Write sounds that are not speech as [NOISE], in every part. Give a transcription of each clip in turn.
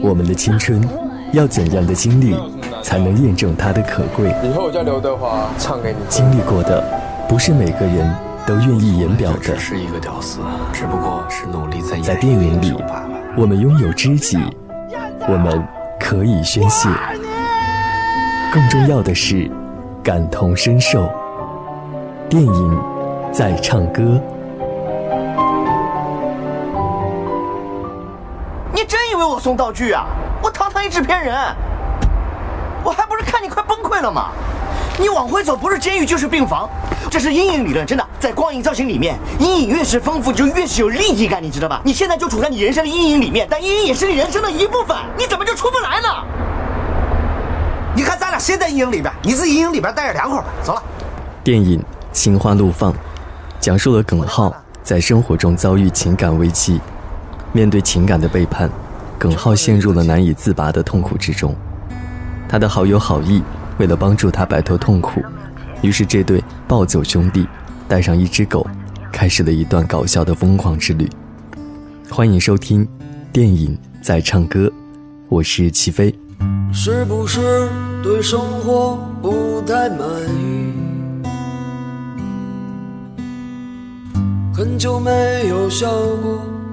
我们的青春，要怎样的经历才能验证它的可贵？以后我叫刘德华，唱给你。经历过的，不是每个人都愿意言表的。只是一个屌丝，只不过是努力在在电影里，我们拥有知己，我们可以宣泄。更重要的是，感同身受。电影在唱歌。你真以为我送道具啊？我堂堂一制片人，我还不是看你快崩溃了吗？你往回走不是监狱就是病房，这是阴影理论，真的，在光影造型里面，阴影越是丰富就越是有立体感，你知道吧？你现在就处在你人生的阴影里面，但阴影也是你人生的一部分，你怎么就出不来呢？你看咱俩谁在阴影里边？你自己阴影里边待着凉快吧。走了。电影《心花怒放》讲述了耿浩在生活中遭遇情感危机，面对情感的背叛，耿浩陷入了难以自拔的痛苦之中。他的好友好意为了帮助他摆脱痛苦，于是这对暴走兄弟带上一只狗，开始了一段搞笑的疯狂之旅。欢迎收听《电影在唱歌》，我是齐飞。是不是对生活不太满意？很久没有笑过，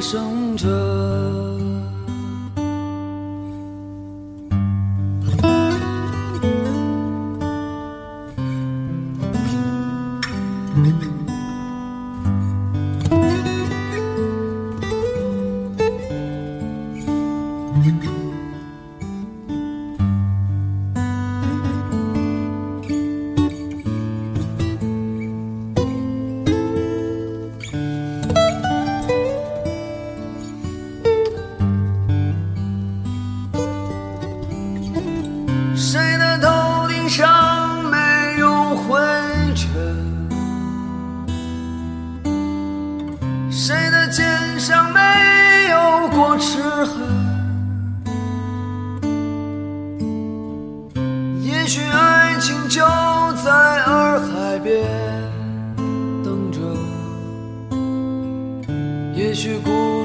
生着。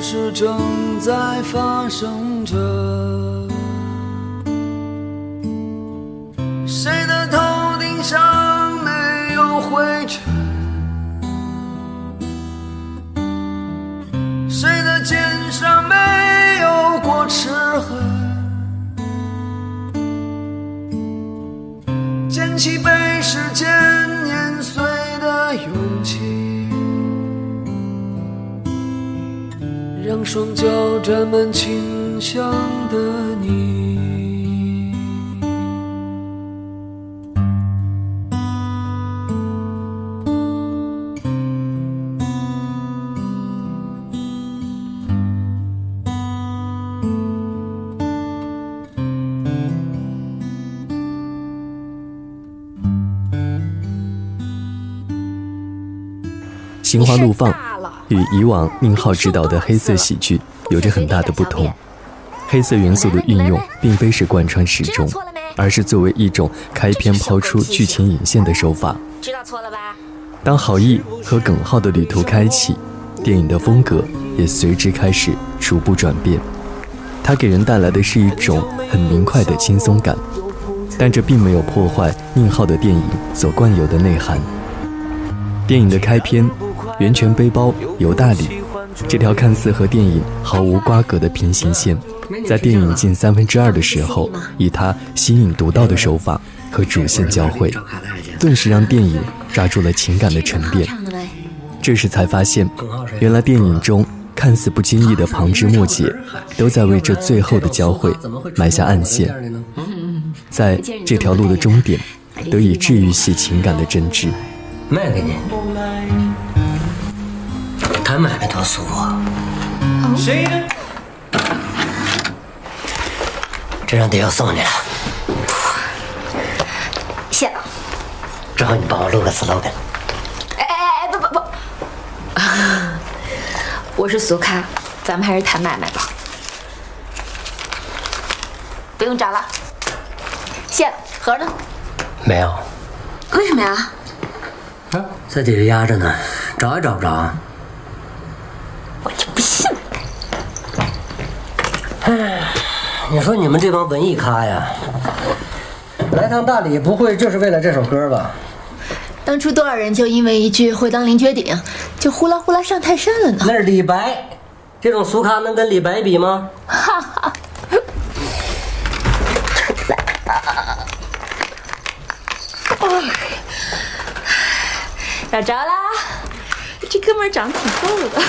事正在发生着，让双脚沾满清香的你。心花怒放。与以往宁浩执导的黑色喜剧有着很大的不同，黑色元素的运用并非是贯穿始终，而是作为一种开篇抛出剧情引线的手法。知道错了吧？当郝毅和耿浩的旅途开启，电影的风格也随之开始逐步转变。它给人带来的是一种很明快的轻松感，但这并没有破坏宁浩的电影所惯有的内涵。电影的开篇，源泉背包游大理，这条看似和电影毫无瓜葛的平行线，在电影近三分之二的时候，以他新颖独到的手法和主线交汇，顿时让电影抓住了情感的沉淀。这时才发现，原来电影中看似不经意的旁枝末节，都在为这最后的交汇埋下暗线，在这条路的终点，得以治愈系情感的真挚。卖给你，谈买卖多俗啊！这张碟要送你了，谢了。正好你帮我录个 slogan。哎哎哎，不不不，[LAUGHS] 我是苏卡，咱们还是谈买卖吧。不用找了，谢了。盒呢？没有。为什么呀？啊在底下压着呢，找也找不着。我就不信。哎，你说你们这帮文艺咖呀，来趟大理不会就是为了这首歌吧？当初多少人就因为一句“会当凌绝顶”，就呼啦呼啦上泰山了呢？那是李白，这种俗咖能跟李白比吗？哈 [LAUGHS] 哈。找着啦！这哥们长得挺厚的。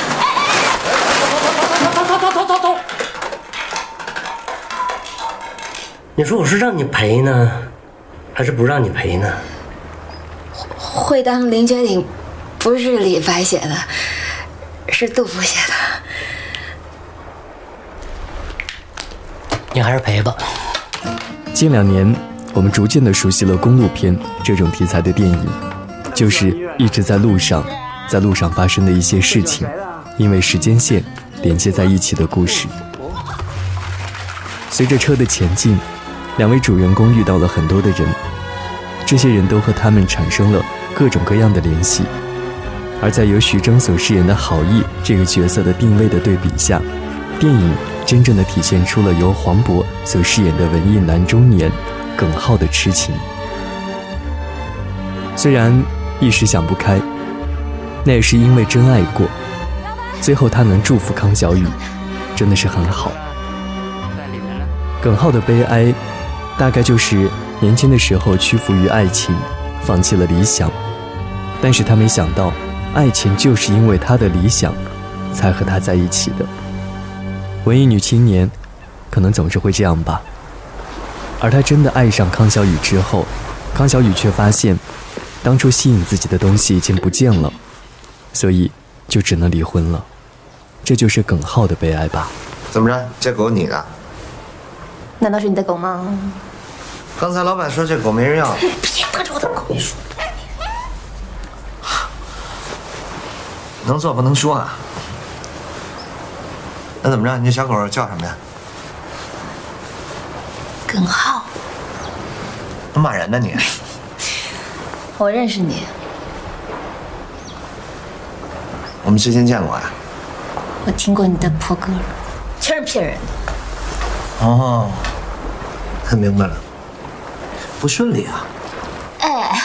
走走走走走走走！你说我是让你赔呢，还是不让你赔呢？会当凌绝顶，不是李白写的，是杜甫写的。你还是赔吧。近两年，我们逐渐的熟悉了公路片这种题材的电影。就是一直在路上，在路上发生的一些事情，因为时间线连接在一起的故事。随着车的前进，两位主人公遇到了很多的人，这些人都和他们产生了各种各样的联系。而在由徐峥所饰演的郝毅这个角色的定位的对比下，电影真正的体现出了由黄渤所饰演的文艺男中年耿浩的痴情。虽然。一时想不开，那也是因为真爱过。最后他能祝福康小雨，真的是很好。耿浩的悲哀，大概就是年轻的时候屈服于爱情，放弃了理想。但是他没想到，爱情就是因为他的理想，才和他在一起的。文艺女青年，可能总是会这样吧。而他真的爱上康小雨之后，康小雨却发现。当初吸引自己的东西已经不见了，所以就只能离婚了。这就是耿浩的悲哀吧？怎么着？这狗你的？难道是你的狗吗？刚才老板说这狗没人要。别得着我的狗！能做不能说啊。那怎么着？你这小狗叫什么呀？耿浩。骂人呢你？[LAUGHS] 我认识你，我们之前见过呀。我听过你的破歌，全是骗人的。哦，他明白了，不顺利啊。哎，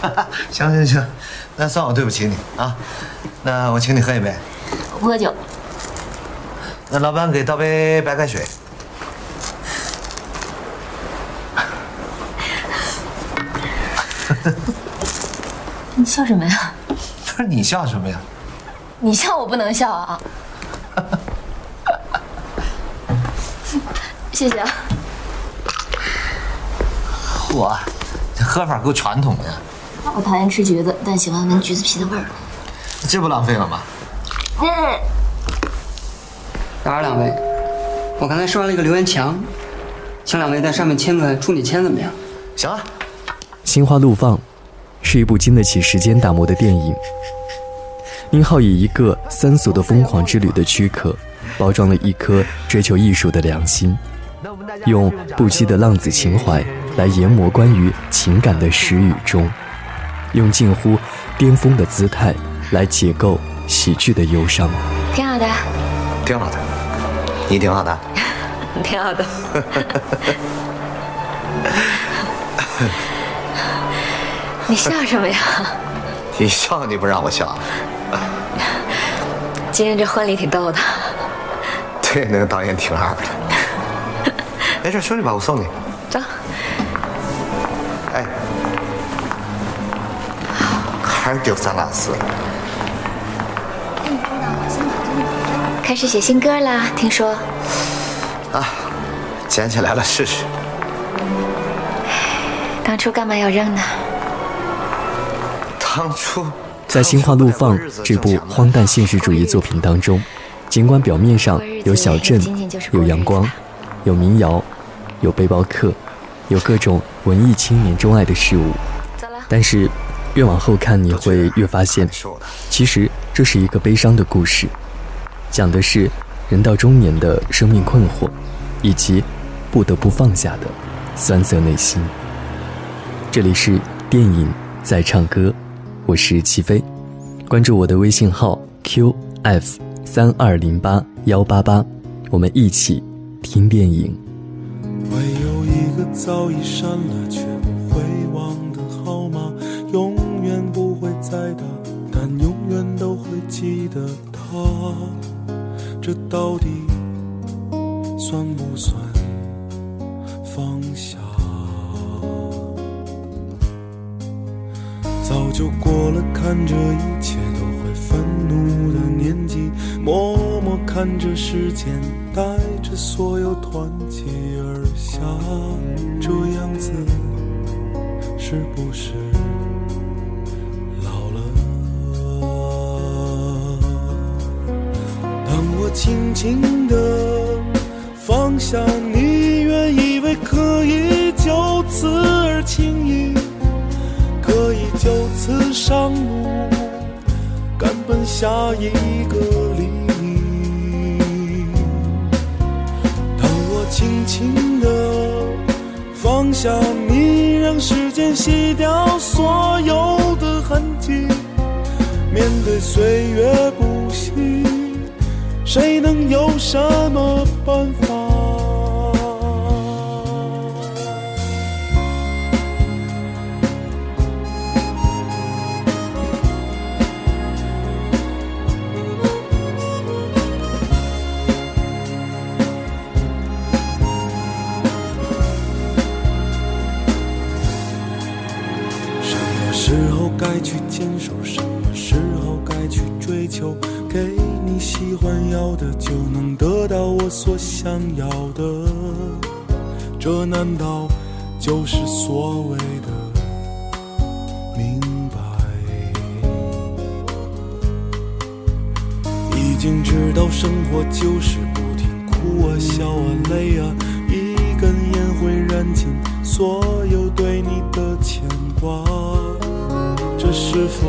[LAUGHS] 行行行，那算我对不起你啊。那我请你喝一杯。不喝酒。那老板给倒杯白开水。[LAUGHS] 你笑什么呀？[LAUGHS] 不是你笑什么呀？你笑我不能笑啊！[LAUGHS] 谢谢啊。嚯，这喝法够传统的。我讨厌吃橘子，但喜欢闻橘子皮的味儿。这不浪费了吗？嗯。打扰两位，我刚才刷了一个留言墙，请两位在上面签个处女签，怎么样？行啊。心花怒放，是一部经得起时间打磨的电影。宁浩以一个三俗的疯狂之旅的躯壳，包装了一颗追求艺术的良心，用不羁的浪子情怀来研磨关于情感的始与终，用近乎巅峰的姿态来解构喜剧的忧伤。挺好的，挺好的，你挺好的。[LAUGHS] 挺好的。[LAUGHS] 你笑什么呀？[LAUGHS] 你笑你不让我笑。[LAUGHS] 今天这婚礼挺逗的。[LAUGHS] 对，那个导演挺二的。[LAUGHS] 没事，兄弟吧，我送你。走。哎，还是丢三落四。开始写新歌了，听说。啊，捡起来了，试试。当初干嘛要扔呢？当初在《心花怒放》这部荒诞现实主义作品当中，尽管表面上有小镇、有阳光、有民谣、有背包客、有各种文艺青年钟爱的事物，但是越往后看，你会越发现，其实这是一个悲伤的故事，讲的是人到中年的生命困惑，以及不得不放下的酸涩内心。这里是电影在唱歌，我是齐飞，关注我的微信号 qf 三二零八幺八八，我们一起听电影。会有一个早已删了却不会忘的号码，永远不会再打，但永远都会记得他。这到底算不算就过了看着一切都会愤怒的年纪，默默看着时间带着所有团结而下，这样子是不是老了？当我轻轻地放下你，原以为可以就此而轻易。就此上路，赶奔下一个黎明。当我轻轻地放下你，让时间洗掉所有的痕迹，面对岁月不息，谁能有什么办法？求？给你喜欢要的，就能得到我所想要的。这难道就是所谓的明白？已经知道生活就是不停哭啊、笑啊、累啊，一根烟会燃尽所有对你的牵挂。这是否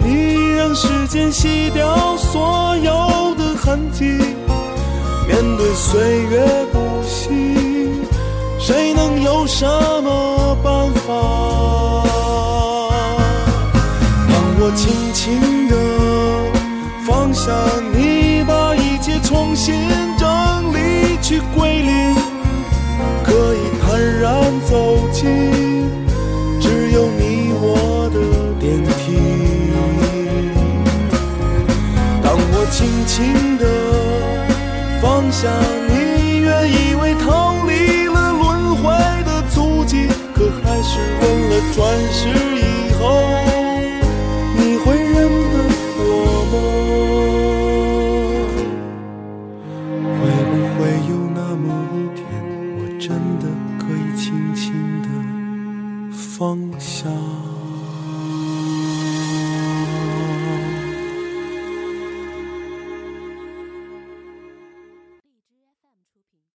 你，让时间洗掉所有的痕迹。面对岁月不息，谁能有什么办法？让我轻轻地放下你，把一切重新我轻的放下你，原以为逃离了轮回的足迹，可还是为了转世？